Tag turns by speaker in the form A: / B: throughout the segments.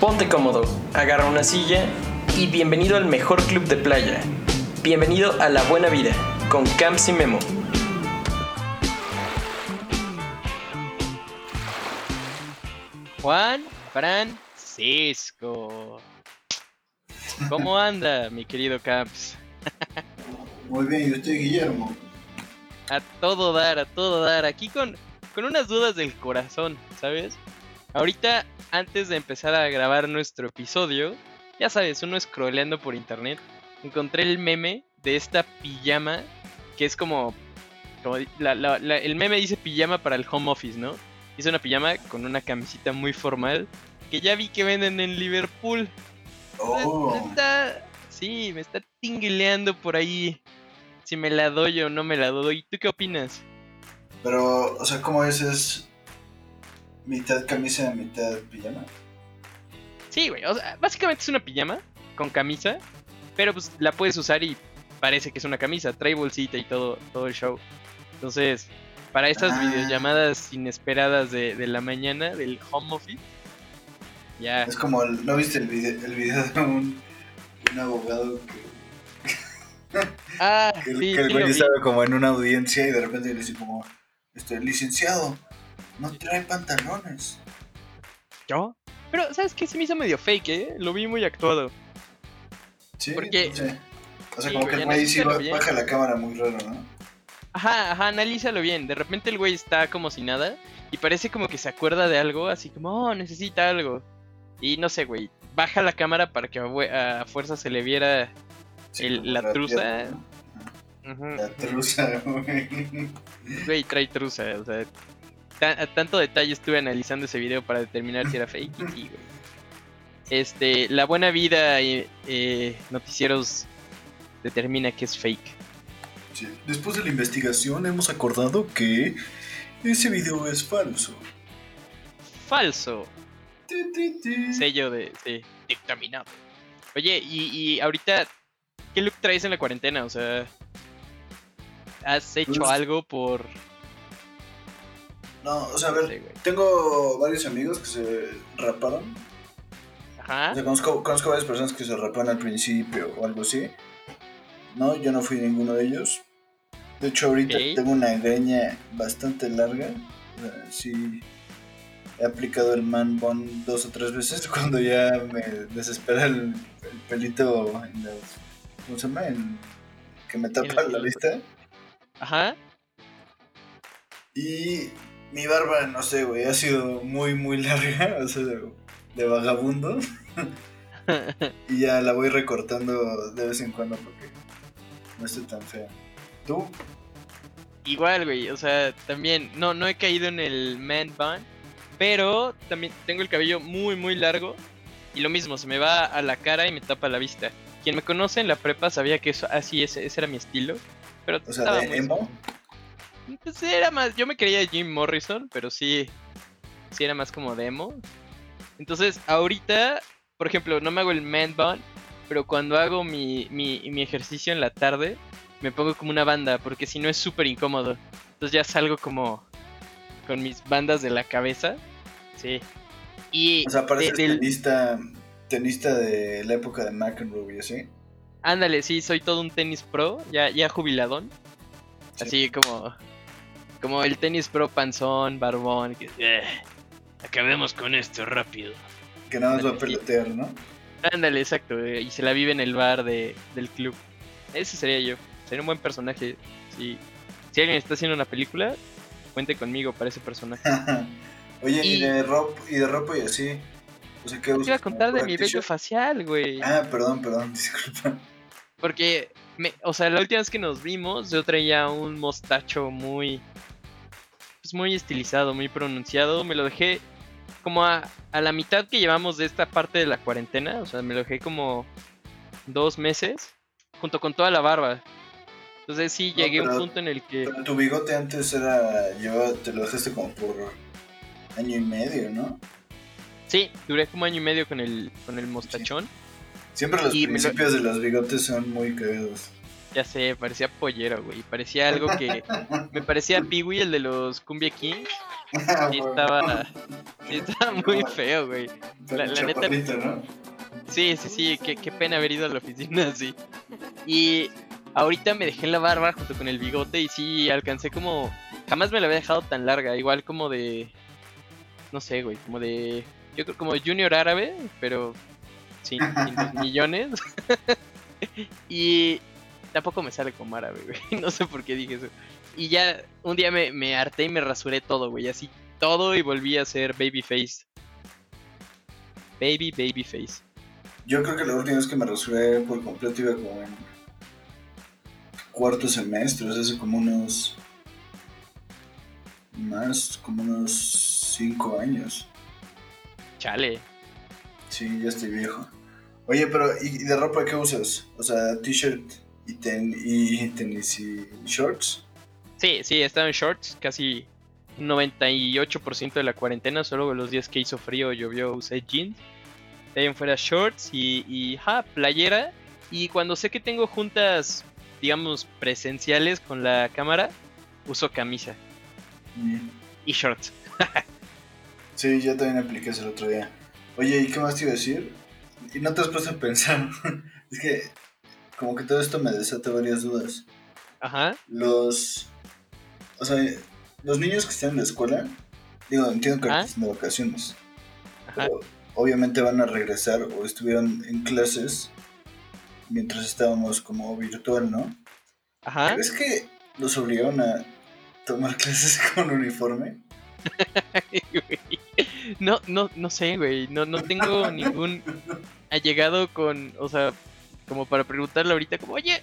A: Ponte cómodo, agarra una silla y bienvenido al mejor club de playa. Bienvenido a la buena vida con Camps y Memo.
B: Juan Francisco. ¿Cómo anda, mi querido Camps?
C: Muy bien, yo estoy Guillermo.
B: A todo dar, a todo dar. Aquí con, con unas dudas del corazón, ¿sabes? Ahorita, antes de empezar a grabar nuestro episodio, ya sabes, uno scrolleando por internet, encontré el meme de esta pijama que es como. como la- la- la- el meme dice pijama para el home office, ¿no? Es una pijama con una camisita muy formal que ya vi que venden en Liverpool.
C: Oh,
B: Me está, sí, me está tinguileando por ahí. Si me la doy o no me la doy. ¿Tú qué opinas?
C: Pero, o sea, ¿cómo es? ¿Es mitad camisa, mitad pijama?
B: Sí, güey. O sea, básicamente es una pijama con camisa. Pero pues la puedes usar y parece que es una camisa. Trae bolsita y todo, todo el show. Entonces, para estas
C: Ah.
B: videollamadas inesperadas de, de la mañana del home office. Ya.
C: Es como, el- ¿no viste el video, el video de un, un abogado que,
B: Ah,
C: que,
B: sí,
C: que el güey estaba como en una audiencia y de repente le dice como, este, licenciado, no trae pantalones.
B: ¿Yo? Pero, ¿sabes qué? Se me hizo medio fake, ¿eh? Lo vi muy actuado.
C: Sí,
B: Porque-
C: no sé. O sea,
B: sí,
C: como que el güey sí
B: bien.
C: baja la cámara muy raro, ¿no?
B: Ajá, ajá, analízalo bien. De repente el güey está como si nada y parece como que se acuerda de algo, así como, oh, necesita algo. Y no sé, güey, baja la cámara para que a, fuerza se le viera
C: Sí,
B: El- la truza.
C: pierna, ¿no? La truza, güey.
B: Güey, trae truza, o sea, a tanto detalle estuve analizando ese video para determinar si era fake y sí, güey. Este, la buena vida eh, eh, noticieros determina que es fake.
C: Sí. Después de la investigación hemos acordado que ese video es falso.
B: Falso.
C: Ti, ti, ti.
B: sello de sí, dictaminado. Oye, y, y ahorita, ¿qué look traes en la cuarentena? O sea, ¿has hecho
C: Pues-
B: algo por...?
C: No, o sea, a ver, tengo varios amigos que se raparon.
B: Ajá.
C: O sea, conozco, conozco varias personas que se raparon al principio o algo así. No, yo no fui ninguno de ellos. De hecho, ahorita tengo una greña bastante larga. O sea, sí, he aplicado el man bun dos o tres veces cuando ya me desespera el, el pelito en las, ¿Cómo se llama? En- que me tapa la vista.
B: Ajá.
C: Y mi barba, no sé, güey, ha sido muy, muy larga, o sea, de, vagabundo. y ya la voy recortando de vez en cuando porque no esté tan fea. ¿Tú?
B: Igual, güey, o sea, también, no, no he caído en el man bun, pero también tengo el cabello muy, muy largo y lo mismo, se me va a la cara y me tapa la vista. Quien me conoce en la prepa sabía que eso, así ese, ese era mi estilo, pero
C: O sea,
B: estaba
C: de
B: muy-
C: emo.
B: Pues era más, yo me creía Jim Morrison, pero sí, sí era más como demo. Entonces, ahorita, por ejemplo, no me hago el man bun, pero cuando hago mi, mi, mi ejercicio en la tarde, me pongo como una banda, porque si no es súper incómodo. Entonces ya salgo como con mis bandas de la cabeza. Sí. Y
C: O sea, pareces
B: de- del-
C: tenista, tenista de la época de McEnroe y así.
B: Ándale, sí, soy todo un tenis pro, ya, ya jubiladón.
C: Sí.
B: Así como, como el tenis pro panzón, barbón. Que, "Eh, acabemos con esto rápido.
C: Que nada más va a pelotear, ¿no?
B: Ándale, exacto. eh, Y se la vive en el bar de, del club. Ese sería yo. Sería un buen personaje. Si, si alguien está haciendo una película, cuente conmigo para ese personaje.
C: Oye, y,
B: Y-
C: de ropa, y de ropa y así. O sea, ¿qué
B: Te iba a contar
C: ¿Como
B: de mi vello facial, güey.
C: Ah, perdón, perdón, disculpa.
B: Porque, me, o sea, la última vez que nos vimos, yo traía un mostacho muy. Pues muy estilizado, muy pronunciado. Me lo dejé como a, a la mitad que llevamos de esta parte de la cuarentena. O sea, me lo dejé como dos meses, junto con toda la barba. Entonces, sí,
C: No,
B: llegué a un punto en el que.
C: Pero tu bigote antes era. Llevaba, te lo dejaste como por año y medio, ¿no?
B: Sí, duré como año y medio con el, con el mostachón.
C: Siempre los
B: Y lo-
C: principios de los bigotes son muy cagados.
B: Ya sé, parecía pollero, güey. Parecía algo que. me parecía Peewee, el de los Cumbia Kings.
C: Ah,
B: Sí
C: bueno.
B: estaba, sí estaba muy feo, güey. La- la neta-. Sí, sí, sí, qué, qué pena haber ido a la oficina así. Y ahorita me dejé la barba junto con el bigote y sí, alcancé como... Jamás me la había dejado tan larga, igual como de... No sé, güey, como de... Yo creo como junior árabe, pero sin, sin los millones. y tampoco me sale como árabe, güey. No sé por qué dije eso. Y ya un día me, me harté y me rasuré todo, güey, así todo y volví a ser babyface. Baby, babyface.
C: Yo creo que la última vez que me rasuré por completo iba como en cuarto semestre, o sea, hace como unos. más, como unos cinco años.
B: Chale.
C: Sí, ya estoy viejo. Oye, pero ¿y de ropa qué usas? O sea, t-shirt y, ten, y tenis y shorts.
B: Sí, sí, estaba en shorts casi un 98% de la cuarentena, solo los días que hizo frío llovió usé jeans. De ahí en fuera shorts y, y ja, playera. Y cuando sé que tengo juntas, digamos, presenciales con la cámara, uso camisa
C: Mm.
B: y shorts.
C: Sí, yo también apliqué eso el otro día. Oye, ¿y qué más te iba a decir? Y no te has puesto a pensar. es que como que todo esto me desata varias dudas.
B: Ajá,
C: Los... O sea, los niños que están en la escuela, digo, entiendo que
B: Ah.
C: están de vacaciones,
B: ajá.
C: pero obviamente van a regresar o estuvieron en clases mientras estábamos como virtual, ¿no?
B: Ajá.
C: ¿Crees que los obligaron a tomar clases con uniforme?
B: No, no, no sé, güey. No, no tengo ningún allegado con, o sea, como para preguntarle ahorita, como, oye,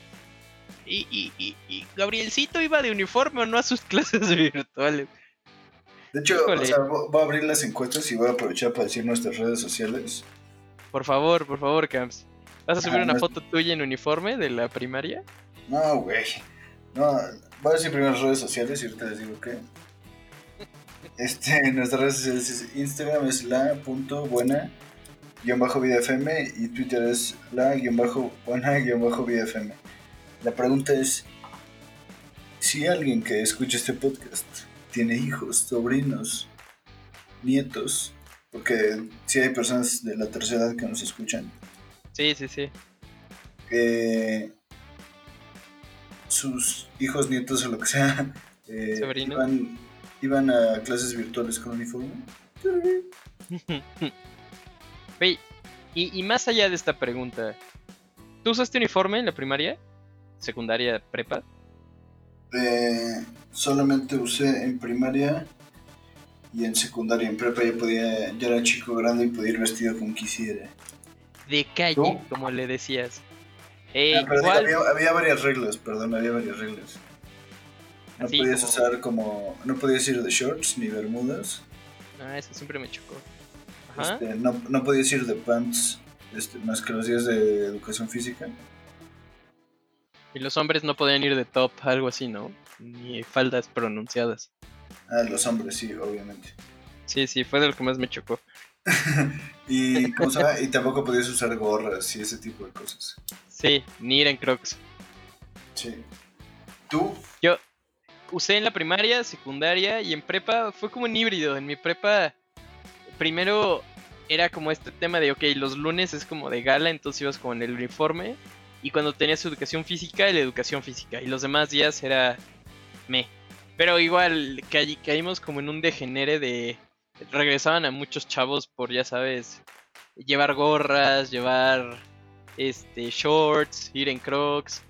B: ¿y, y, y, y Gabrielcito iba de uniforme o no a sus clases virtuales?
C: De hecho, o sea, vo- voy a abrir las encuestas y voy a aprovechar para decir nuestras redes sociales.
B: Por favor, por favor, Camps. ¿Vas a subir
C: Ah,
B: una
C: no-
B: foto tuya en uniforme de la primaria?
C: No, güey. No, voy a decir primero las redes sociales y ahorita les digo que. Este, nuestras redes sociales es Instagram es la punto buena guion bajo vida FM y Twitter es la guion bajo buena guion bajo. La pregunta es si alguien que escucha este podcast tiene hijos, sobrinos, nietos, porque si hay personas de la tercera edad que nos escuchan,
B: Sí, sí, sí.
C: que sus hijos, nietos o lo que sea eh,
B: Sobrinos.
C: Iban, a clases virtuales con uniforme.
B: Y, y más allá de esta pregunta, ¿tú usaste uniforme en la primaria? ¿Secundaria, prepa?
C: Eh, solamente usé en primaria y en secundaria. En prepa ya podía, ya era chico grande y podía ir vestido como quisiera.
B: De calle,
C: ¿Tú?
B: como le decías. Eh,
C: pero digo,
B: igual,
C: había, había varias reglas, perdón, había varias reglas. No
B: Así
C: podías
B: como-
C: usar como, no podías ir de shorts ni bermudas.
B: Ah, eso siempre me chocó. Ajá.
C: Este, no, no podías ir de pants este, más que los días de educación física.
B: Y los hombres no podían ir de top, algo así, ¿no? Ni faldas pronunciadas.
C: Ah, los hombres, sí, obviamente.
B: Sí, sí, fue de lo que más me chocó.
C: Y, ¿cómo y tampoco podías usar gorras y ese tipo de cosas.
B: Sí, ni ir en crocs.
C: Sí. ¿Tú?
B: Usé en la primaria, secundaria y en prepa fue como un híbrido. En mi prepa, primero era como este tema de, ok, los lunes es como de gala, entonces ibas con el uniforme. Y cuando tenías educación física, la educación física. Y los demás días era me. Pero igual caí- caímos como en un degenere de... Regresaban a muchos chavos por, ya sabes, llevar gorras, llevar este shorts, ir en crocs.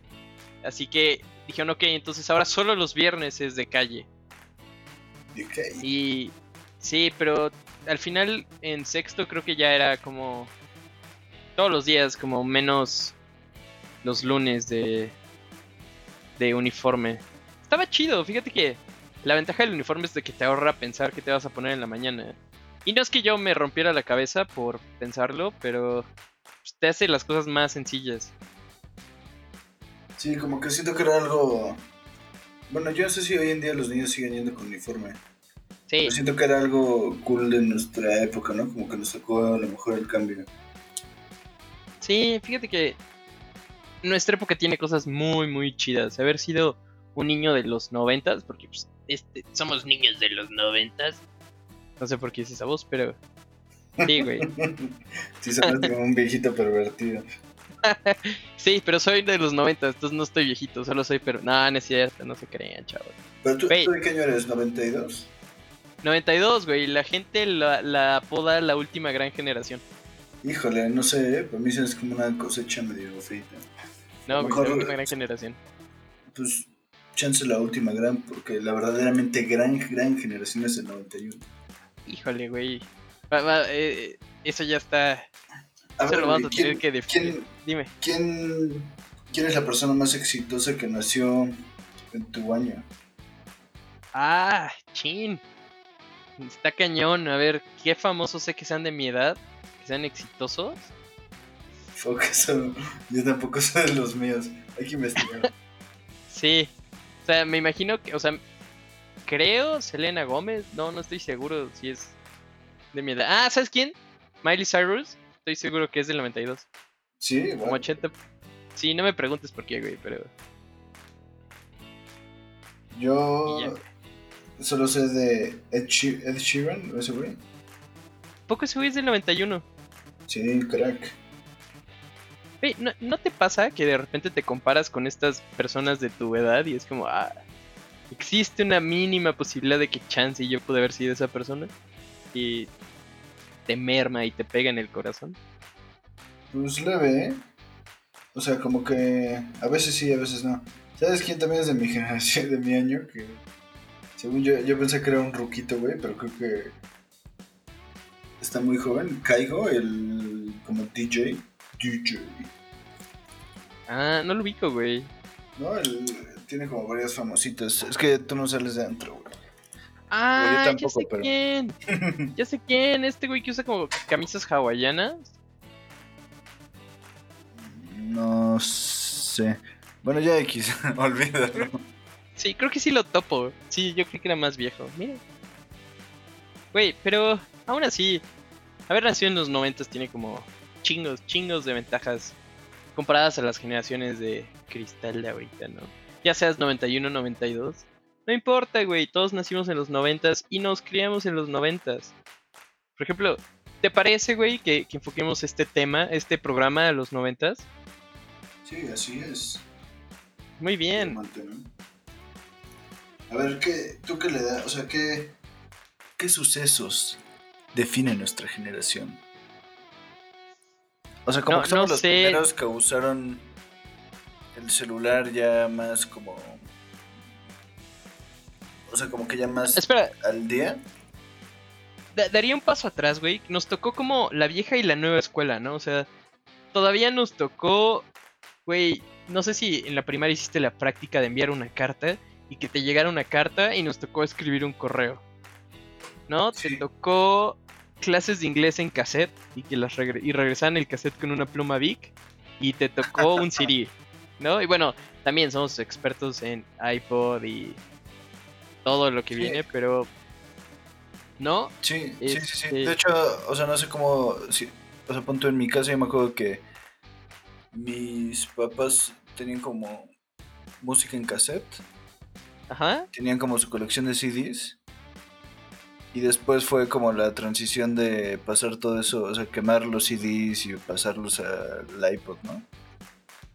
B: Así que dijeron, ok, entonces ahora solo los viernes es de calle.
C: ¿De?
B: Y sí, pero al final en sexto creo que ya era como todos los días, como menos los lunes de, de uniforme. Estaba chido, fíjate que la ventaja del uniforme es de que te ahorra pensar qué te vas a poner en la mañana. Y no es que yo me rompiera la cabeza por pensarlo, pero pues, te hace las cosas más sencillas.
C: Sí, como que siento que era algo... Bueno, yo no sé si hoy en día los niños siguen yendo con uniforme.
B: Sí,
C: Pero siento que era algo cool de nuestra época, ¿no? Como que nos tocó a lo mejor el cambio.
B: Sí, fíjate que nuestra época tiene cosas muy, muy chidas. Haber sido un niño de los noventas, porque pues, este, somos niños de los noventas. No sé por qué es esa voz, pero sí, güey.
C: sí, sonaste como un viejito pervertido.
B: Sí, pero soy de los 90, entonces no estoy viejito, solo soy pero no, no es cierto, no se crean, chavos.
C: ¿Pero tú, ¿tú de qué año eres? ¿92?
B: 92, güey, la gente la, la apoda la última gran generación.
C: Híjole, no sé, ¿eh? para mí es como una cosecha medio frita.
B: No, güey, la última gran generación.
C: Pues chance la última gran, porque la verdaderamente gran, gran generación es el 91.
B: Híjole, güey. Eh, eso ya está a ver, lo que. ¿quién, Dime.
C: ¿quién, ¿Quién es la persona más exitosa que nació en tu año?
B: Ah, chin. Está cañón. A ver, ¿qué famosos sé que sean de mi edad? Que sean exitosos.
C: Eso, yo tampoco sé de los míos. Hay que investigar.
B: sí. O sea, me imagino que, o sea, creo Selena Gómez. No, no estoy seguro si es de mi edad. Ah, ¿sabes quién? Miley Cyrus. Estoy seguro que es del 92.
C: Sí.
B: Como 80. Sí, no me preguntes por qué, güey, pero.
C: Yo. Solo sé de Ed, Sheeran, ese güey.
B: Poco ese güey es del 91.
C: Sí, crack.
B: Hey, ¿no, ¿no, te pasa que de repente te comparas con estas personas de tu edad y es como, ah, existe una mínima posibilidad de que chance y yo pude haber sido esa persona? Y te merma y te pega en el corazón?
C: Pues leve, ¿eh? O sea, como que a veces sí, a veces no. ¿Sabes quién también es de mi generación, de mi año? Que según yo, yo pensé que era un ruquito, güey, pero creo que está muy joven. Caigo, el como DJ. DJ.
B: Ah, no lo ubico, güey.
C: No, él tiene como varias famositas. Es que tú no sales de adentro, güey.
B: Ah, ya sé quién. ya sé quién. Este güey que usa como camisas hawaianas.
C: No sé. Bueno, ya X, olvídalo.
B: Sí, creo que sí lo topo. Sí, yo creo que era más viejo. Mira. Güey, pero aún así, haber nacido en los 90 tiene como chingos, chingos de ventajas comparadas a las generaciones de cristal de ahorita, ¿no? Ya seas 91, 92. No importa, güey, todos nacimos en los noventas y nos criamos en los noventas. Por ejemplo, ¿te parece, güey, que, enfoquemos este tema, este programa a los noventas?
C: Sí, así es.
B: Muy bien.
C: A ver, ¿qué, ¿tú qué le das? O sea, ¿qué, ¿qué sucesos definen nuestra generación? O sea, como que somos los primeros que usaron el celular ya más como o sea, como que ya más
B: Espera.
C: al día.
B: daría un paso atrás, güey. Nos tocó como la vieja y la nueva escuela, ¿no? O sea, todavía nos tocó, güey, no sé si en la primaria hiciste la práctica de enviar una carta y que te llegara una carta y nos tocó escribir un correo. ¿No? Te tocó clases de inglés en cassette y que las y regresaban el cassette con una pluma Vic y te tocó un CD, ¿no? Y bueno, también somos expertos en iPod y todo lo que viene, pero. ¿No?
C: Sí, sí, sí, sí. De hecho, o sea, no sé cómo. Si, o sea, punto en mi casa, yo me acuerdo que mis papás tenían como música en cassette.
B: Ajá.
C: Tenían como su colección de CDs. Y después fue como la transición de pasar todo eso, o sea, quemar los CDs y pasarlos al iPod, ¿no?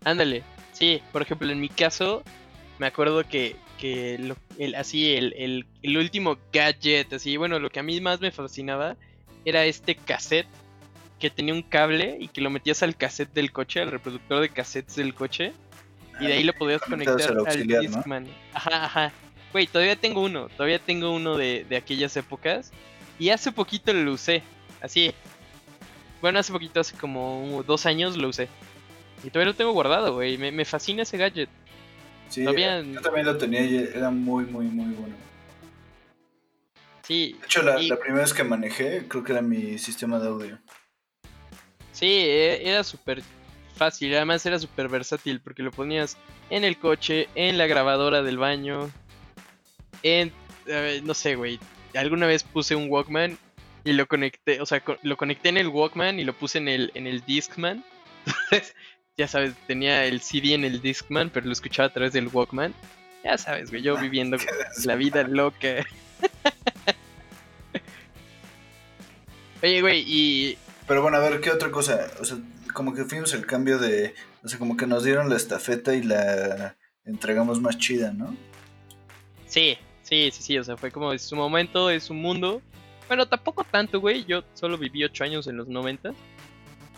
B: Ándale. Sí, por ejemplo, en mi caso, me acuerdo que, el, así el, último gadget, así, bueno, lo que a mí más me fascinaba era este cassette que tenía un cable y que lo metías al cassette del coche, al reproductor de cassettes del coche, y de ahí lo podías conectar al Discman. Ajá, ajá. Güey, todavía tengo uno, todavía tengo uno de, de aquellas épocas, y hace poquito lo usé, así. Bueno, hace poquito, hace como dos años lo usé. Y todavía lo tengo guardado, güey. Me, me fascina ese gadget.
C: Sí, yo también lo tenía y era muy, muy, muy bueno.
B: Sí.
C: De hecho, la, primera vez que manejé, creo que era mi sistema de audio.
B: Sí, e, era súper fácil, además era súper versátil porque lo ponías en el coche, en la grabadora del baño, en, no sé, güey, alguna vez puse un Walkman y lo conecté, o sea, lo conecté en el Walkman y lo puse en el, en el Discman. Entonces, ya sabes, tenía el CD en el Discman, pero lo escuchaba a través del Walkman. Ya sabes, güey, yo viviendo la vida loca. Oye, güey, y
C: Pero bueno, a ver, ¿qué otra cosa? O sea, como que fuimos el cambio de. O sea, como que nos dieron la estafeta y la entregamos más chida, ¿no?
B: sí, sí, sí, sí, o sea, fue como es su momento, es su mundo. Bueno, tampoco tanto, güey, yo solo viví ocho años en los 90. O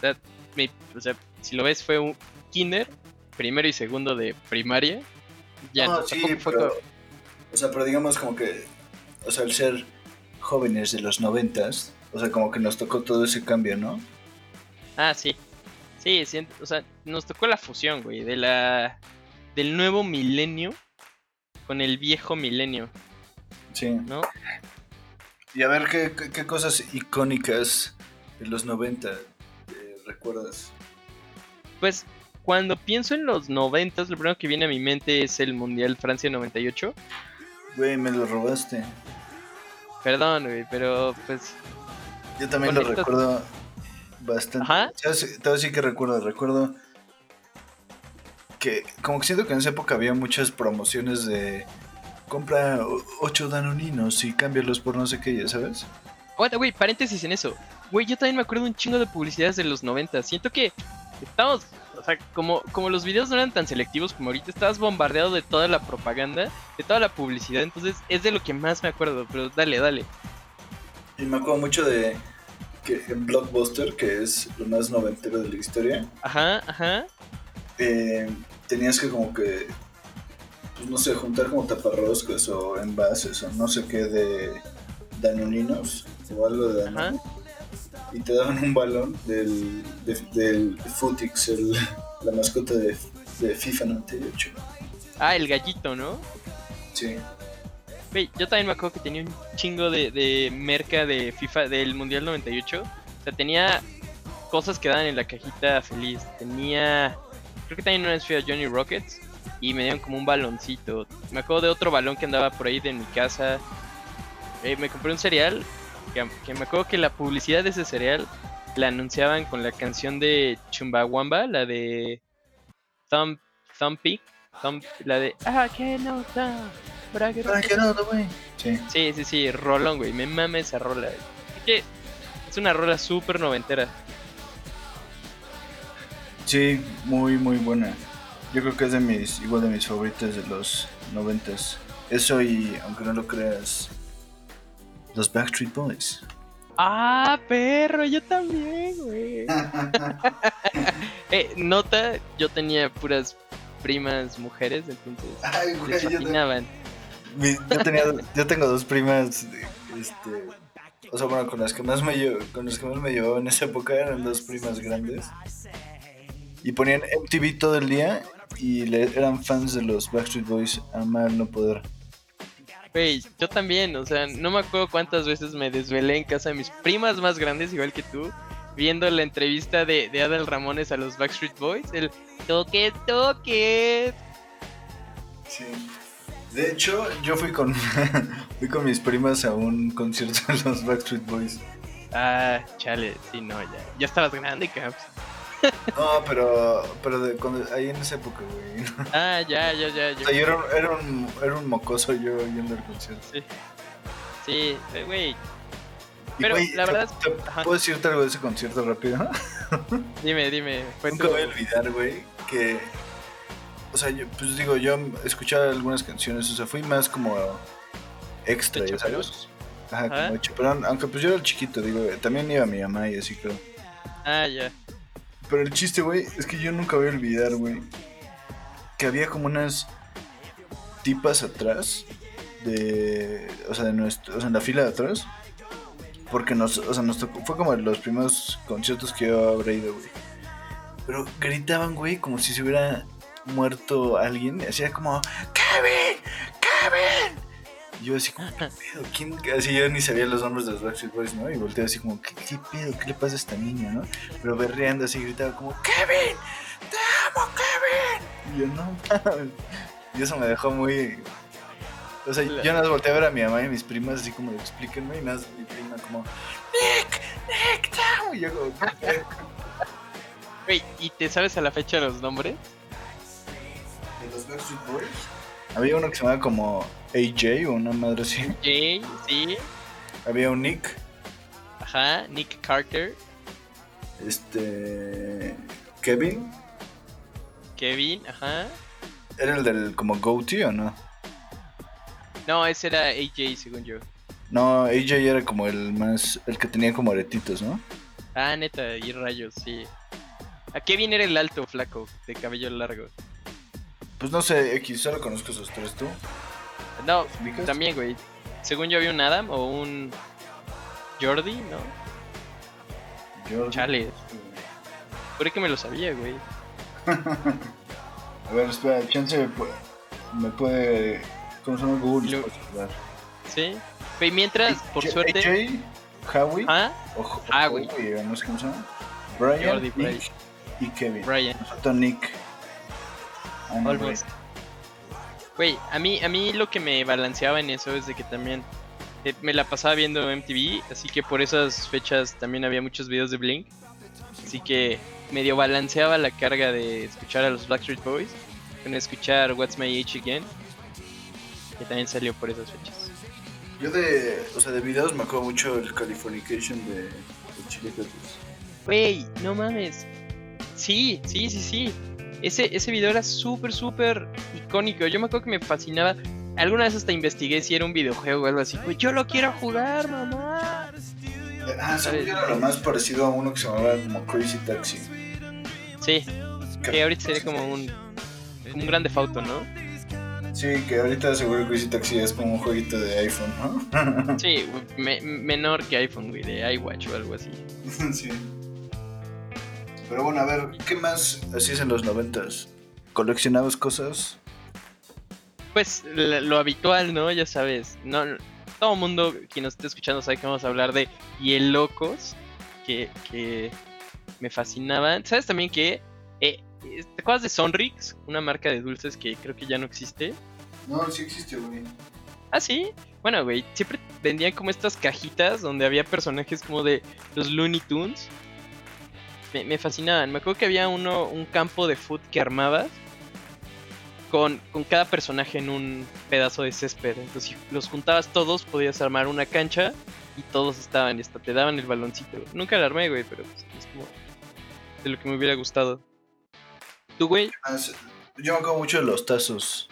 B: sea, mi- o sea, si lo ves, fue un kinder, primero y segundo de primaria. Ya,
C: no,
B: no,
C: sí,
B: fue
C: pero.
B: como-
C: O sea, pero digamos como que. O sea, al ser jóvenes de los noventas, o sea, como que nos tocó todo ese cambio, ¿no?
B: Ah, sí. Sí, sí, o sea, nos tocó la fusión, güey, de la del nuevo milenio con el viejo milenio,
C: Sí.
B: ¿no?
C: Y a ver, ¿qué, qué, qué cosas icónicas de los 90 eh, recuerdas?
B: Pues cuando pienso en los noventas, lo primero que viene a mi mente es el Mundial Francia 98.
C: Güey, me lo robaste.
B: Perdón, güey, pero pues
C: Yo también lo recuerdo bastante.
B: Ajá.
C: ¿Sabes? Te voy a decir que recuerdo. Recuerdo que como que siento que en esa época había muchas promociones de compra 8 danoninos y cámbialos por no sé qué, ya sabes.
B: Aguanta, güey, paréntesis en eso. Güey, yo también me acuerdo un chingo de publicidades de los 90. Siento que estamos, o sea, como, como los videos no eran tan selectivos como ahorita, estabas bombardeado de toda la propaganda, de toda la publicidad. Entonces es de lo que más me acuerdo. Pero dale, dale.
C: Y me acuerdo mucho de que en Blockbuster, que es lo más noventero de la historia,
B: Ajá, ajá.
C: eh, tenías que como que, pues no sé, juntar como taparroscos o envases o no sé qué de danoninos o algo de
B: Ajá.
C: Y te daban un balón del, de- del Footix, el, la mascota de, de FIFA 98.
B: Ah, el gallito, ¿no?
C: Sí.
B: Yo también me acuerdo que tenía un chingo de, de merca de FIFA del Mundial 98. O sea, tenía cosas que daban en la cajita feliz. Tenía. Creo que también una vez fui a Johnny Rockets y me dieron como un baloncito. Me acuerdo de otro balón que andaba por ahí de mi casa. Eh, me compré un cereal que, que me acuerdo que la publicidad de ese cereal la anunciaban con la canción de Chumbawamba, la de Thump, Thumpy. Thump, la de Ah, que no.
C: ¿Para qué no, güey? Sí.
B: Sí, sí, sí, rolón, güey. Me mama esa rola. Es que es una rola súper noventera.
C: Sí, muy, muy buena. Yo creo que es de mis, igual de mis favoritas de los noventas. Eso y, aunque no lo creas, los Backstreet Boys.
B: Ah, perro, yo también, güey. eh, nota, yo tenía puras primas mujeres, entonces
C: Ay, güey,
B: les
C: yo, te- yo tenía, yo tengo dos primas, este, o sea, bueno, con las que más me llevo, con las que más me llevaba en esa época eran dos primas grandes. Y ponían MTV todo el día y le, eran fans de los Backstreet Boys a mal no poder.
B: Güey, yo también, o sea, no me acuerdo cuántas veces me desvelé en casa de mis primas más grandes, igual que tú, viendo la entrevista de, de Adal Ramones a los Backstreet Boys, el toque, toque.
C: Sí. De hecho, yo fui con, fui con mis primas a un concierto de los Backstreet Boys.
B: Ah, chale, sí, no, ya. Ya estabas grande, cabrón.
C: No, pero, pero de, cuando, ahí en esa época, güey.
B: Ah, ya, ya, ya.
C: O sea, yo era, un- era, un, era un mocoso yo yendo al concierto.
B: Sí, eh, güey. Pero
C: güey,
B: la verdad,
C: te-. ¿Puedo decirte algo de ese concierto rápido?
B: dime, dime.
C: Nunca
B: tu-
C: voy a olvidar, güey, que... O sea, yo, pues digo, yo escuchaba algunas canciones, o sea, fui más como extra,
B: ¿De
C: ya sabes. Ajá, como chaperón, aunque pues yo era el chiquito, digo, también iba mi mamá y así, creo.
B: Ah, ya.
C: Pero el chiste, güey, es que yo nunca voy a olvidar, güey, que había como unas tipas atrás de, o sea, de nuestro, o sea, en la fila de atrás, porque nos, o sea, nos tocó, fue como los primeros conciertos que yo habré ido, güey. Pero gritaban, güey, como si se hubiera muerto alguien, hacía como, Kevin, Kevin. Yo así como, ¿qué pedo? ¿Quién? Así yo ni sabía los nombres de los Backstreet Boys, ¿no? Y volteé así como, ¿qué, qué pedo? ¿Qué le pasa a esta niña, no? Pero berreando así, gritaba como, ¡Kevin! ¡Te amo, Kevin! Y yo, no, mames". Y eso me dejó muy... O sea, yo nada más volteé a ver a mi mamá y a mis primas así como, explíquenme, y nada más mi prima como, ¡Nick! ¡Nick, te amo! Y yo como, "¿Qué pedo?".
B: Güey, ¿y te sabes a la fecha los nombres?
C: ¿De los Backstreet Boys? Había uno que se llamaba como AJ o una madre así.
B: Jay, sí.
C: Había un Nick.
B: Ajá, Nick Carter.
C: Este. Kevin.
B: Kevin, ajá.
C: ¿Era el del como goatee o no?
B: No, ese era AJ, según yo.
C: No, AJ era como el más. El que tenía como aretitos, ¿no?
B: Ah, neta, y rayos, sí. ¿A Kevin era el alto, flaco, de cabello largo?
C: Pues no sé, X, solo conozco esos tres tú.
B: No, también, güey. Según yo había un Adam o un Jordi, ¿no?
C: Jordi.
B: Chale. Juré que me lo sabía, güey.
C: A ver, espera, chance me puede. Me puede ¿Cómo se llama Google?
B: Lo-. Sí. Güey, mientras, por suerte.
C: Howie.
B: Ah,
C: o Ho-
B: Howie.
C: Howie, o no sé cómo se llama. Brian,
B: Jordi,
C: Nick
B: Brian.
C: y Kevin.
B: Brian.
C: Nos falta Nick.
B: Almost. Güey, a mí, a mí lo que me balanceaba en eso es de que también eh, me la pasaba viendo MTV, así que por esas fechas también había muchos videos de Blink. Así que medio balanceaba la carga de escuchar a los Backstreet Boys con escuchar What's My Age Again, que también salió por esas fechas.
C: Yo de, o sea, de videos me acuerdo mucho el Californication de, de Chili Peppers.
B: Güey, no mames. Sí, sí, sí, sí. Ese, ese video era súper, súper icónico. Yo me acuerdo que me fascinaba. Alguna vez hasta investigué si era un videojuego o algo así. Pues yo lo quiero jugar, mamá.
C: Ah, yo era lo más parecido a uno que se llamaba como Crazy Taxi.
B: Sí, que ahorita sería como un, un grande fauto, ¿no?
C: Sí, que ahorita seguro Crazy Taxi es como un jueguito de iPhone, ¿no?
B: Sí, me- menor que iPhone, güey, de iWatch o algo así.
C: sí. Pero bueno, a ver, ¿qué más hacías en los noventas? ¿Coleccionabas cosas?
B: Pues lo habitual, ¿no? Ya sabes, no, todo mundo quien nos esté escuchando sabe que vamos a hablar de hielocos que, que me fascinaban. ¿Sabes también que eh, ¿Te acuerdas de Sonrix? Una marca de dulces que creo que ya no existe.
C: No, sí existe, güey.
B: Ah, sí. Bueno, güey, siempre vendían como estas cajitas donde había personajes como de los Looney Tunes. Me, me fascinaban. Me acuerdo que había uno, un campo de foot que armabas con, con cada personaje en un pedazo de césped. Entonces, si los juntabas todos, podías armar una cancha y todos estaban y hasta te daban el baloncito. Nunca la armé, güey, pero pues, es como de lo que me hubiera gustado. ¿Tú, güey?
C: Yo me acuerdo mucho de los tazos.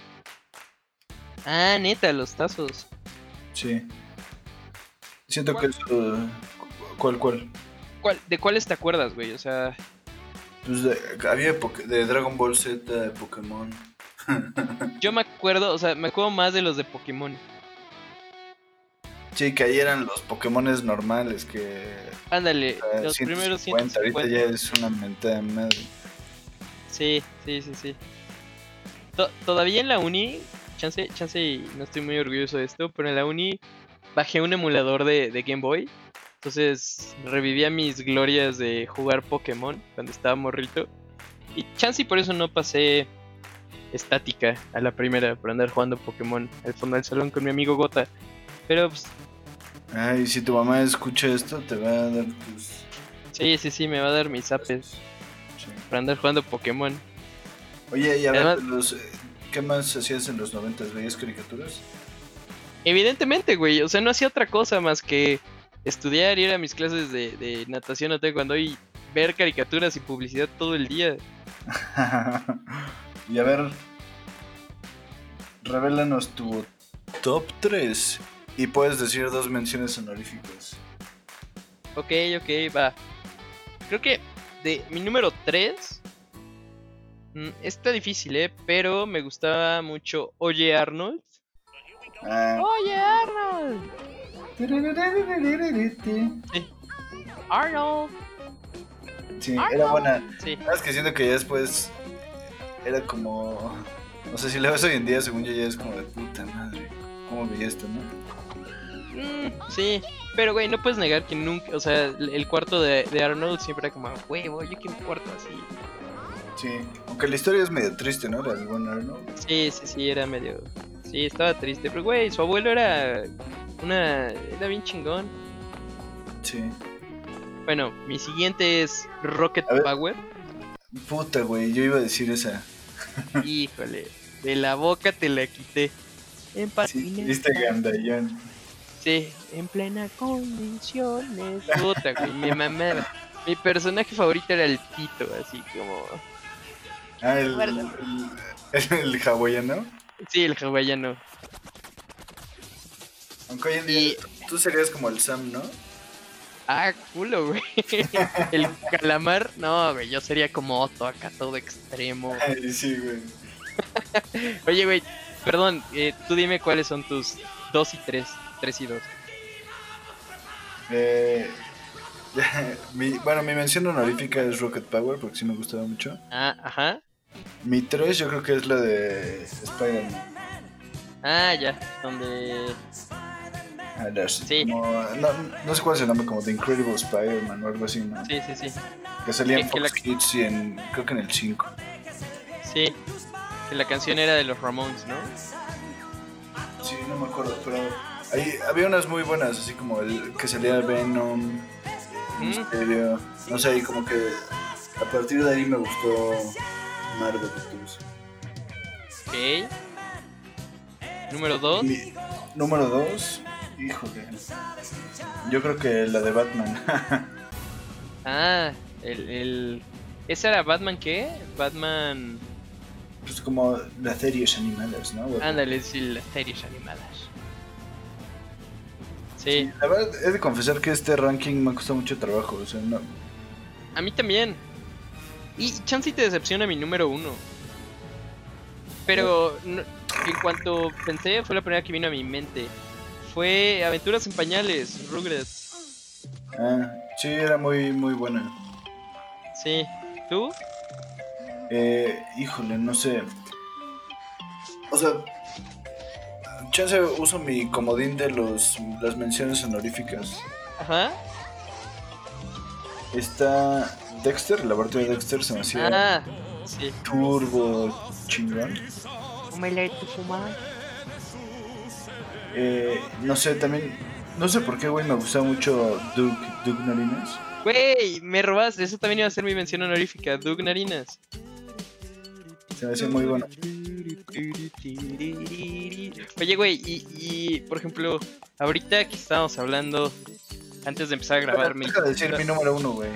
B: Ah, neta, los tazos.
C: Sí. Siento que eso... ¿Cuál, cuál?
B: ¿Cuál, ¿De cuáles te acuerdas, güey? O sea,
C: Pues de, había de, Dragon Ball Z, de Pokémon.
B: yo me acuerdo, o sea, me acuerdo más de los de Pokémon.
C: Sí, que ahí eran los Pokémones normales, que...
B: Ándale, los primeros
C: 150,
B: 150.
C: Ahorita ya es una mentada de madre.
B: Sí, sí, sí, sí. To- todavía en la uni, chance, chance y no estoy muy orgulloso de esto, pero en la uni bajé un emulador de, de Game Boy. Entonces revivía mis glorias de jugar Pokémon cuando estaba morrito. Y chance y por eso no pasé estática a la primera por andar jugando Pokémon al fondo del salón con mi amigo Gota. Pero pues,
C: Ay, si tu mamá escucha esto, te va a dar tus...
B: sí, sí, sí, me va a dar mis apes
C: Sí.
B: por andar jugando Pokémon.
C: Oye, y a ver,
B: Además-
C: los, eh, ¿qué más hacías en los noventas? ¿Veías caricaturas?
B: Evidentemente, güey. O sea, no hacía otra cosa más que estudiar, ir a mis clases de, de natación o taekwondo y ver caricaturas y publicidad todo el día.
C: y a ver, revélanos tu top 3 y puedes decir dos menciones honoríficas.
B: Ok, ok, va. Creo que de mi número 3 está difícil, ¿eh? Pero me gustaba mucho Oye Arnold.
C: Ah,
B: Oye Arnold. Arnold.
C: Sí, era buena.
B: Sí.
C: Más que siento que ya después era como. No sé si la ves hoy en día, según yo, ya es como de puta madre. ¿Cómo veía esto, no?
B: Mm, sí, pero güey, no puedes negar que nunca, o sea, el cuarto de, de Arnold siempre era como, huevo, yo quiero un cuarto así.
C: Sí, aunque la historia es medio triste, ¿no? La buen Arnold.
B: Sí, sí, sí, era medio. Sí, estaba triste, pero güey, su abuelo era una. Era bien chingón.
C: Sí.
B: Bueno, mi siguiente es Rocket. Power.
C: Puta, güey, yo iba a decir esa.
B: Híjole. De la boca te la quité. En
C: Sí,
B: patineta.
C: viste gandallón.
B: Sí, en plena condiciones. Puta, güey, mi mamá. Mi personaje favorito era el Tito, así como.
C: Ah, el,
B: Guárdalo.
C: el, el hawaiano.
B: Sí, el hawaiano.
C: Aunque hoy en día
B: Y-
C: tú serías como el Sam, ¿no?
B: Ah, culo, güey. El calamar, no, güey, yo sería como Otto acá todo extremo.
C: Ay, sí, güey.
B: Oye, güey, perdón, eh, tú dime cuáles son tus dos y tres, tres y dos.
C: Eh, mi, bueno, mi mención honorífica es Rocket Power porque sí me gustaba mucho.
B: Ah, ajá.
C: Mi 3 yo creo que es la de Spider-Man.
B: Ah, ya, donde...
C: Las-
B: Sí.
C: como- no, no sé cuál es el nombre, como The Incredible Spider-Man o algo así, ¿no?
B: Sí, sí, sí.
C: Que salía en
B: Que- que la-
C: Fox Kids y en, creo que en el 5.
B: Sí. Que la canción era de los Ramones, ¿no?
C: Sí, no me acuerdo, pero ahí había unas muy buenas, así como el que salía Venom,
B: Mm.
C: Misterio, no sé, ahí como que a partir de ahí me gustó Marvel.
B: Ok. Número dos.
C: Mi- número 2, híjole. Yo creo que la de Batman.
B: Ah, el, el... ¿Ese era Batman qué? Batman...
C: pues como las series animadas, ¿no?
B: Ándale, sí, las series animadas. Sí,
C: La verdad, he de confesar que este ranking me ha costado mucho trabajo. O sea, no.
B: a mí también. Y chance y te decepciona mi número uno. Pero no- en cuanto pensé, fue la primera que vino a mi mente. Fue Aventuras en Pañales, Rugrats.
C: Ah, sí, era muy, muy buena.
B: Sí. ¿Tú?
C: Eh, híjole, no sé. O sea, chance uso mi comodín de los, las menciones honoríficas.
B: Ajá.
C: Está Dexter, el laboratorio de Dexter se me hacía
B: Ah, sí.
C: turbo chingón.
B: Omelette fumar.
C: Eh, no sé, también. No sé por qué, güey, me gustaba mucho Doug, Doug Narinas.
B: Güey, me robaste. Eso también iba a ser mi mención honorífica. Doug Narinas.
C: Se me hacía muy bueno.
B: Oye, güey, y, y, por ejemplo, ahorita que estábamos hablando, antes de empezar a grabar, me
C: de decir mi número uno, güey.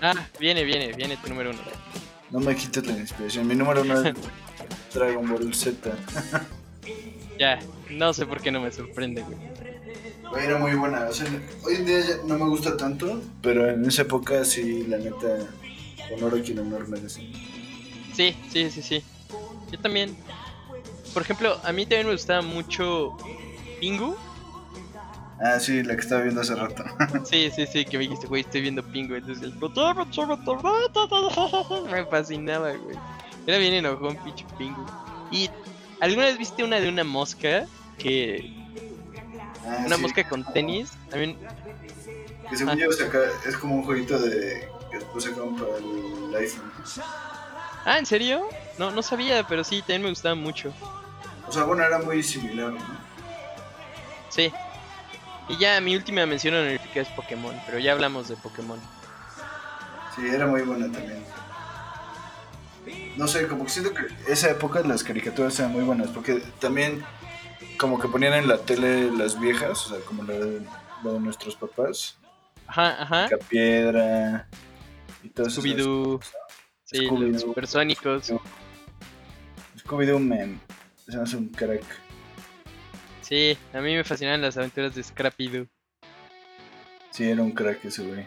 B: Ah, viene, viene, viene tu número uno.
C: No me quites la inspiración. Mi número uno es Dragon Ball Z.
B: Ya, no sé por qué no me sorprende, güey.
C: Era muy buena. O sea, hoy en día ya no me gusta tanto, pero en esa época sí, la neta, honor a quien honor merece.
B: Sí, sí, sí, sí. Yo también. Por ejemplo, a mí también me gustaba mucho Pingu.
C: Ah, sí, la que estaba viendo hace rato.
B: Sí, sí, sí, que me dijiste, güey, estoy viendo Pingu. Entonces el... Me fascinaba, güey. Era bien enojón, pinche Pingu. ¿Y alguna vez viste una de una mosca? Que...
C: Ah,
B: Una
C: sí,
B: mosca con tenis. También...
C: Que según
B: Ah.
C: yo saca, es como un jueguito de que después sacaron para el iPhone.
B: Ah, ¿en serio? No, no sabía, pero sí, también me gustaba mucho.
C: O sea, bueno, era muy similar, ¿no?
B: Sí. Y ya mi última mención honorífica es Pokémon, pero ya hablamos de Pokémon.
C: Sí, era muy buena también. No sé, como que siento que esa época las caricaturas eran muy buenas, porque también como que ponían en la tele las viejas, o sea, como la de, la de nuestros papás,
B: Ajá, ajá.
C: Piedra y todo eso.
B: Scooby-Doo. Sí,
C: Scooby-Doo.
B: los supersónicos.
C: Scooby-Doo, man. Se me hace un crack.
B: Sí, a mí me fascinan las aventuras de Scrappy Doo.
C: Sí, era un crack ese güey.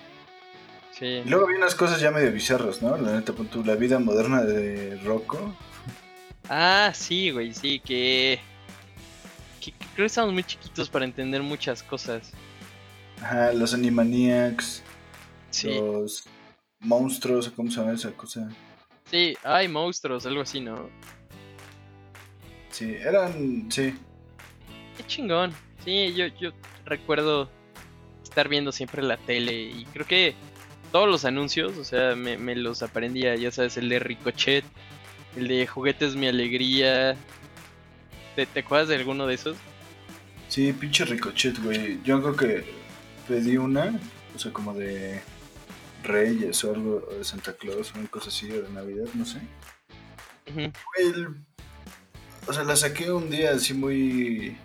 B: Sí.
C: Y luego había unas cosas ya medio bizarras, ¿no? La neta, la vida moderna de Rocco.
B: Ah, sí, güey, sí, que... que, que creo que estamos muy chiquitos para entender muchas cosas.
C: Ajá, los Animaniacs,
B: Sí,
C: los monstruos, ¿cómo se llama esa cosa?
B: sí, hay monstruos, algo así, ¿no?
C: Sí, eran, sí.
B: Qué chingón. Sí, yo, yo recuerdo estar viendo siempre la tele y creo que todos los anuncios, o sea, me, me los aprendía, ya sabes, el de Ricochet, el de Juguetes Mi Alegría. ¿Te, te acuerdas de alguno de esos?
C: Sí, pinche ricochet, güey. Yo creo que pedí una, o sea, como de Reyes o algo, o de Santa Claus, o una cosa así, o de Navidad, no sé. El- o sea, la saqué un día así muy...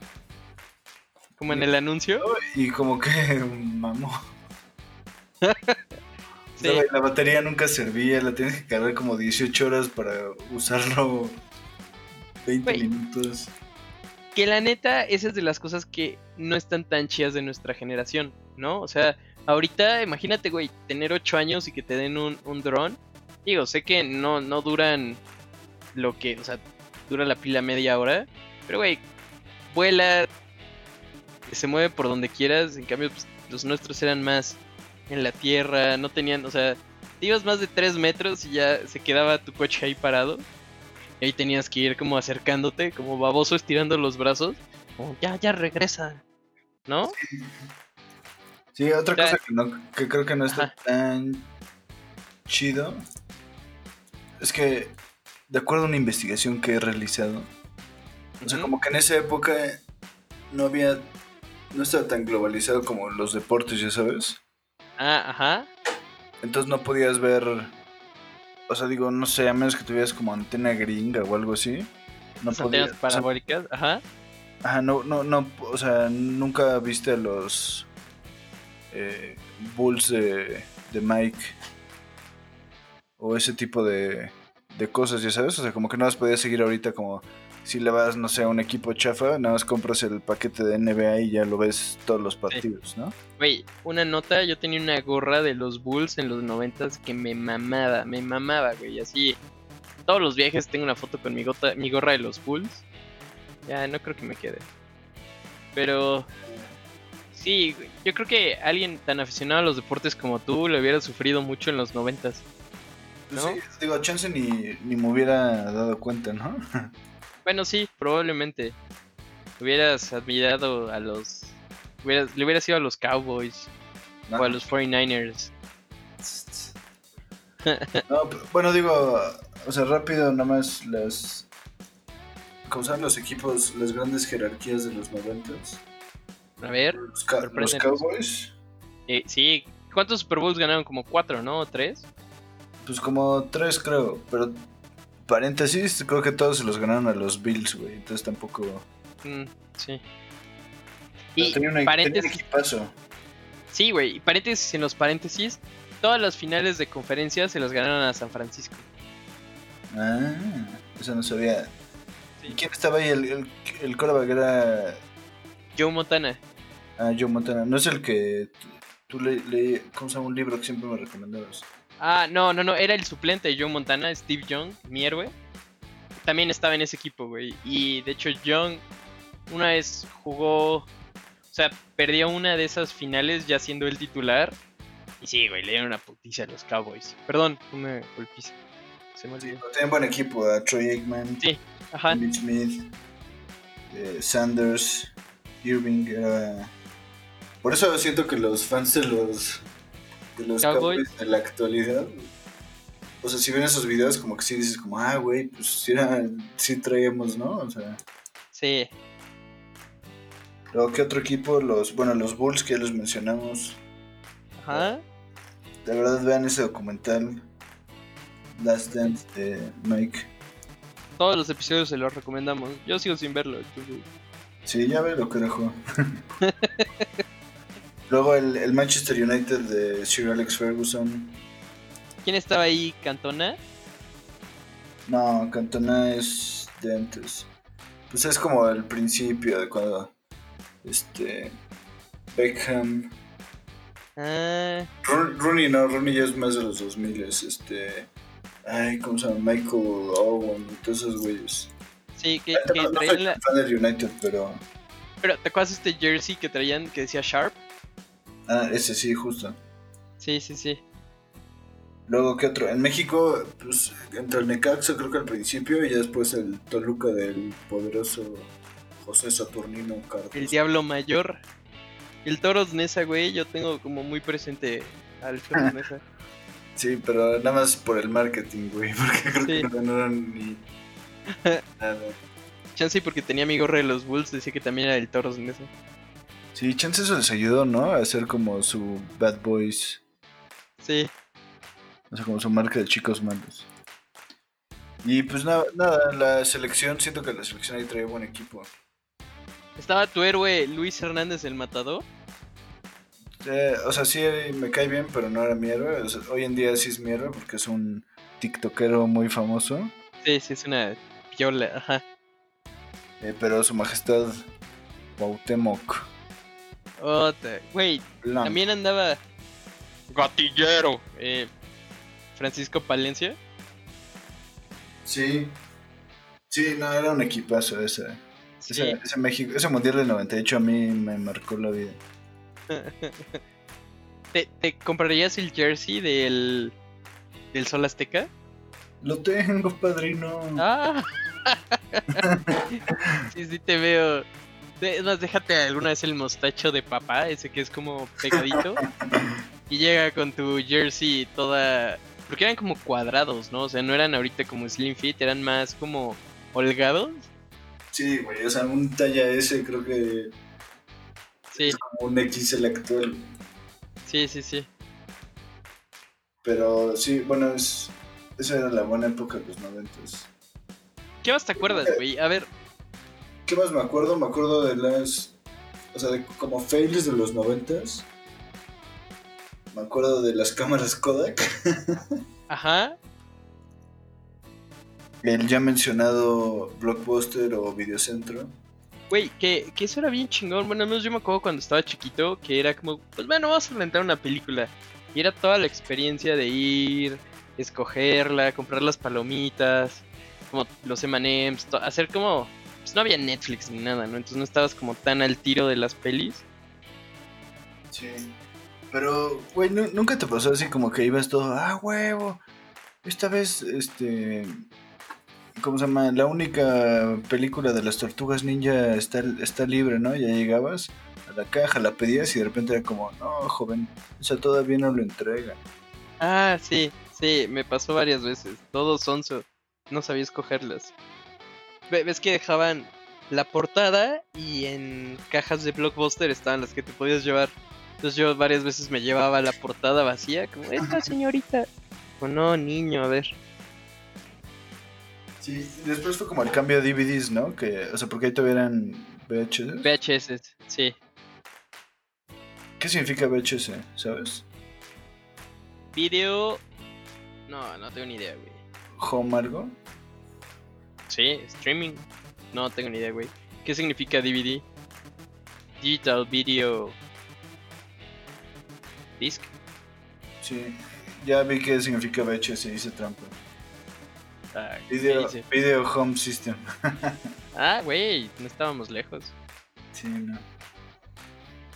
B: Como en el anuncio.
C: Y como que mamó.
B: Sí.
C: La, la batería nunca servía, la tienes que cargar como 18 horas para usarlo 20
B: Güey.
C: minutos.
B: Que la neta, esa es de las cosas que no están tan chidas de nuestra generación, ¿no? O sea, ahorita, imagínate, güey, tener 8 años y que te den un, un dron. Digo, sé que no, no duran lo que, o sea, dura la pila media hora. Pero, güey, vuela, se mueve por donde quieras. En cambio, pues, los nuestros eran más en la tierra, no tenían, o sea, te ibas más de 3 metros y ya se quedaba tu coche ahí parado. Y ahí tenías que ir como acercándote, como baboso estirando los brazos. Como, ya, ya regresa. ¿No?
C: Sí, otra cosa que, no, que creo que no está
B: Ajá.
C: tan chido es que, de acuerdo a una investigación que he realizado, o sea, como que en esa época no había, no estaba tan globalizado como los deportes, ya sabes.
B: Ah, ajá.
C: Entonces no podías ver, o sea, digo, no sé, a menos que tuvieras como antena gringa o algo así. No
B: Las
C: podías,
B: antenas
C: o sea,
B: parabólicas, ajá.
C: Ajá, no, no, no, o sea, nunca viste a los eh, Bulls de, de Mike o ese tipo de, de cosas, ya sabes, o sea, como que nada más podías seguir ahorita como si le vas, no sé, a un equipo chafa, nada más compras el paquete de NBA y ya lo ves todos los partidos, ¿no?
B: Güey, una nota, yo tenía una gorra de los Bulls en los noventas que me mamaba, me mamaba, güey. Así, todos los viajes tengo una foto con mi, gota, mi gorra de los Bulls. Ya, no creo que me quede. Pero, sí, güey, yo creo que alguien tan aficionado a los deportes como tú lo hubiera sufrido mucho en los noventas.
C: Pues
B: ¿No?
C: sí, digo, chance ni, ni me hubiera dado cuenta, ¿no?
B: Bueno, sí, probablemente. Hubieras admirado a los... hubieras- le hubieras ido a los Cowboys o a los 49ers.
C: No, bueno, digo, o sea, rápido, nada más las. ¿Cómo se llaman los equipos, las grandes jerarquías de los noventas?
B: A ver,
C: Los, ca- los
B: Sorpréndenos.
C: Cowboys,
B: eh, sí, ¿cuántos Super Bowls ganaron? ¿Como cuatro, no? ¿O tres?
C: pues como tres creo, pero paréntesis, creo que todos se los ganaron a los Bills, güey, entonces tampoco.
B: Mm, sí.
C: Pero
B: Y
C: tenía, una, tenía un
B: paréntesis,
C: equipazo.
B: sí, güey, y paréntesis en los paréntesis, todas las finales de conferencia se las ganaron a San Francisco.
C: Ah, eso no sabía.
B: Sí.
C: ¿Y quién estaba ahí? El, el, el quarterback era.
B: Joe Montana.
C: Ah, Joe Montana. No es el que tú le, le- ¿Cómo se llama un libro que siempre me recomendabas?
B: Ah, no, no, no, era el suplente de Joe Montana, Steve Young, mi héroe. También estaba en ese equipo, güey. Y de hecho, Young una vez jugó. O sea, perdió una de esas finales ya siendo el titular. Y sí, güey, le dieron una putiza a los Cowboys. Perdón, una golpiza. Se me
C: Sí,
B: olvidó.
C: tenían buen equipo, a Troy Aikman,
B: Sí, ajá.
C: Emmitt Smith, eh, Sanders, Irving, era... Por eso siento que los fans de los, de los
B: Cowboys.
C: De la actualidad, o sea, si ven esos videos como que sí dices como, ah, güey, pues sí, era, sí traíamos, ¿no? O sea,
B: Sí,
C: luego, ¿qué otro equipo? Los, bueno, los Bulls que ya los mencionamos.
B: ajá.
C: De verdad, vean ese documental, Last Dance de Mike.
B: Todos los episodios se los recomendamos. Yo sigo sin verlo. entonces-
C: Sí, ya ve lo que dejó. Luego el, el Manchester United de Sir Alex Ferguson.
B: ¿Quién estaba ahí? ¿Cantona?
C: No, Cantona es de antes. Pues es como el principio de cuando este Beckham.
B: Ah,
C: Ro- Rooney no, Rooney ya es más de los 2000 este ay, ¿cómo se llama? Michael Owen y todos esos güeyes.
B: sí, que,
C: No,
B: que
C: no
B: traían
C: soy
B: la...
C: fan del United, pero
B: Pero, ¿te acuerdas de este jersey que traían que decía Sharp?
C: Ah, ese sí, justo.
B: Sí, sí, sí.
C: Luego, ¿qué otro? En México, pues, entre el Necaxa creo que al principio y ya después el Toluca del poderoso José Saturnino Carlos.
B: El Diablo Mayor. El Toros Nesa, güey, yo tengo como muy presente al Toros Nesa.
C: Sí, pero nada más por el marketing, güey, porque creo
B: Sí.
C: que no ganaron ni nada.
B: Chance porque tenía mi gorra de los Bulls, decía que también era del Toros Nesa.
C: Sí, chance eso les ayudó, ¿no? A hacer como su Bad Boys,
B: Sí,
C: o sea, como su marca de chicos malos. Y pues nada, nada, la selección, siento que la selección ahí trae buen equipo.
B: Estaba tu héroe Luis Hernández el Matador.
C: Eh, o sea, sí me cae bien, pero no era mi héroe. O sea, hoy en día sí es mi héroe porque es un tiktokero muy famoso.
B: Sí, sí, es una piola, ajá.
C: Eh, pero su majestad Cuauhtémoc.
B: Otra, güey, también andaba gatillero. eh, Francisco Palencia.
C: Sí. Sí, no, era un equipazo ese.
B: Sí.
C: Ese, ese México, ese Mundial del 98 a mí me marcó la vida.
B: ¿Te, te comprarías el jersey del, del Sol Azteca?
C: Lo tengo, padrino.
B: Ah. sí, sí te veo. De- déjate alguna vez el mostacho de papá, ese que es como pegadito. y llega con tu jersey toda... Porque eran como cuadrados, ¿no? O sea, no eran ahorita como slim fit, eran más como holgados.
C: Sí, güey, o sea, un talla S creo que
B: Sí,
C: es como un XL actual.
B: sí, sí, sí.
C: Pero sí, bueno, es, esa era la buena época de los noventas.
B: ¿Qué más te acuerdas, güey? A ver,
C: ¿Qué más me acuerdo? Me acuerdo de las. O sea, de como fails de los noventas. Me acuerdo de las cámaras Kodak.
B: ajá.
C: El ya mencionado Blockbuster o Videocentro.
B: Güey, que, que eso era bien chingón. Bueno, al menos yo me acuerdo cuando estaba chiquito que era como, pues bueno, vamos a rentar una película. Y era toda la experiencia de ir, escogerla, comprar las palomitas, como los M&M's, hacer como... Pues no había Netflix ni nada, ¿no? Entonces no estabas como tan al tiro de las pelis.
C: Sí. Pero, güey, ¿nu- ¿nunca te pasó así como que ibas todo, ah, huevo? Esta vez, este. ¿Cómo se llama? La única película de las tortugas ninja está, está libre, ¿no? Ya llegabas a la caja, la pedías y de repente era como, no, joven, esa todavía no lo entrega.
B: Ah, sí, sí, me pasó varias veces. Todo sonso. No sabía escogerlas. Ve- ¿Ves que dejaban la portada y en cajas de blockbuster estaban las que te podías llevar? Entonces yo varias veces me llevaba la portada vacía, como, esta señorita. O no, niño, a ver.
C: Sí, después fue como el cambio a DVDs, ¿no? Que, o sea, porque ahí todavía eran VHS.
B: VHS, sí.
C: ¿Qué significa VHS? ¿Sabes?
B: Video... No, no tengo ni idea, güey.
C: ¿Home algo?
B: Sí, streaming. No tengo ni idea, güey. ¿Qué significa DVD? Digital Video... Disc.
C: Sí. Ya vi qué significa VHS, hice trampa.
B: Ah, ¿qué
C: Video, video Home System.
B: Ah, güey, no estábamos lejos.
C: Sí, no.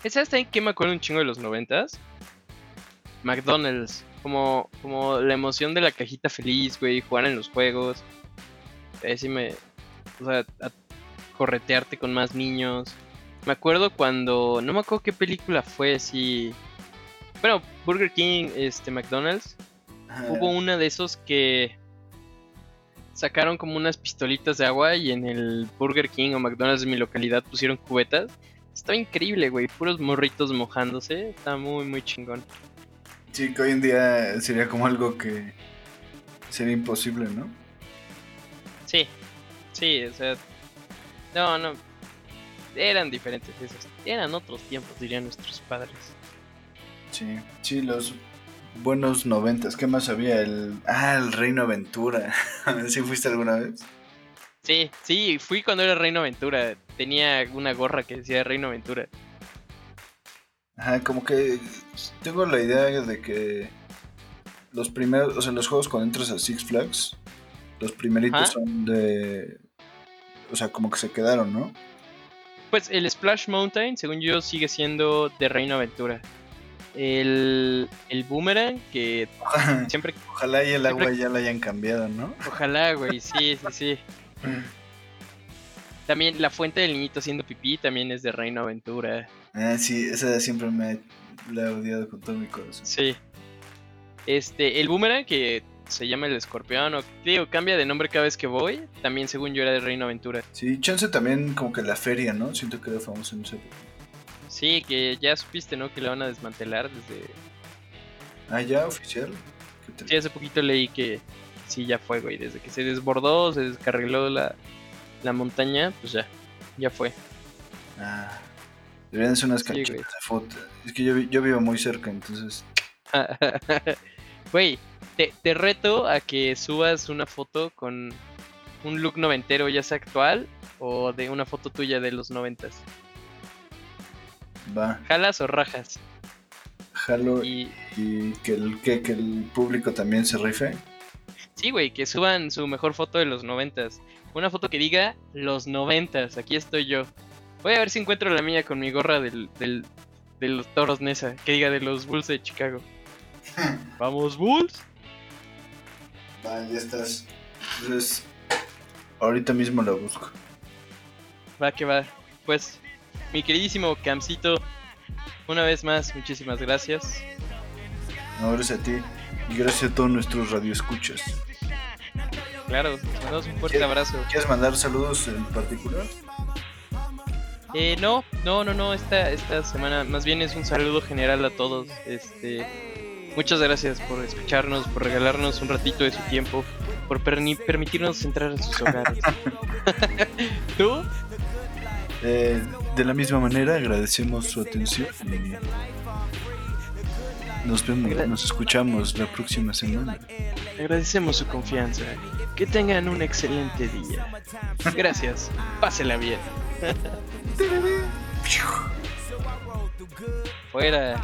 B: ¿Sabes también que me acuerdo un chingo de los noventas? McDonald's. Como, como la emoción de la cajita feliz, güey, jugar en los juegos. Eh, sí me... O sea, a- corretearte con más niños. Me acuerdo cuando... No me acuerdo qué película fue, si... Bueno, Burger King, este, McDonald's. Hubo una de esos que sacaron como unas pistolitas de agua y en el Burger King o McDonald's de mi localidad pusieron cubetas. Estaba increíble, güey. Puros morritos mojándose. Está muy, muy chingón.
C: Sí, que hoy en día sería como algo que sería imposible, ¿no?
B: Sí, sí, o sea. No, no. Eran diferentes esos. Eran otros tiempos, dirían nuestros padres.
C: Sí, sí, los buenos noventas. ¿Qué más había? El... Ah, el Reino Aventura. ¿Sí fuiste alguna vez?
B: Sí, sí, fui cuando era Reino Aventura. Tenía una gorra que decía Reino Aventura.
C: Ajá, como que tengo la idea de que los primeros, o sea, los juegos cuando entras a Six Flags, los primeritos
B: Ajá.
C: son de... O sea, como que se quedaron, ¿no?
B: Pues el Splash Mountain, según yo, sigue siendo de Reino Aventura. El, el Boomerang, que siempre.
C: Ojalá y el agua ya la hayan cambiado, ¿no?
B: Ojalá, güey, sí, sí, sí. También la fuente del niñito haciendo pipí también es de Reino Aventura.
C: Ah, sí, esa siempre me la he odiado con todo mi corazón.
B: Sí. Este, el Boomerang, que se llama el escorpión, o digo, cambia de nombre cada vez que voy. También, según yo, era de Reino Aventura.
C: Sí, chance también como que la feria, ¿no? Siento que era famoso en época.
B: Sí, que ya supiste, ¿no? Que la van a desmantelar desde.
C: Ah, ya, oficial. ¿Qué tal?
B: Sí, hace poquito leí que sí, ya fue, güey. Desde que se desbordó, se descarriló la, la montaña, pues ya, ya fue.
C: Ah, deberían ser unas
B: Sí,
C: canchitas de foto. Es que yo, yo vivo muy cerca, entonces.
B: Güey, te, te reto a que subas una foto con un look noventero, ya sea actual o de una foto tuya de los noventas.
C: Va,
B: ¿Jalas o rajas?
C: jalo y,
B: Y
C: que, el, que, que el público también se rife.
B: sí, güey, que suban su mejor foto de los noventas. Una foto que diga los noventas, aquí estoy yo. Voy a ver si encuentro la mía con mi gorra del, del, de los toros Nesa, que diga de los Bulls de Chicago. ¡Vamos, Bulls!
C: Va, ya estás. Entonces, ahorita mismo la busco.
B: Va que va. Pues, mi queridísimo Camcito, una vez más, muchísimas gracias.
C: No, gracias a ti. Y gracias a todos nuestros radioescuchas.
B: Claro, mandamos un fuerte abrazo.
C: ¿Quieres mandar saludos en particular?
B: Eh, no, no, no, no, esta, esta semana más bien es un saludo general a todos. Este, muchas gracias por escucharnos, por regalarnos un ratito de su tiempo, por perni- permitirnos entrar en sus hogares. ¿Tú?
C: Eh, de la misma manera, agradecemos su atención nos vemos,
B: Gra-
C: nos escuchamos la próxima semana.
B: Agradecemos su confianza. Que tengan un excelente día. Gracias. Pásela bien. Fuera.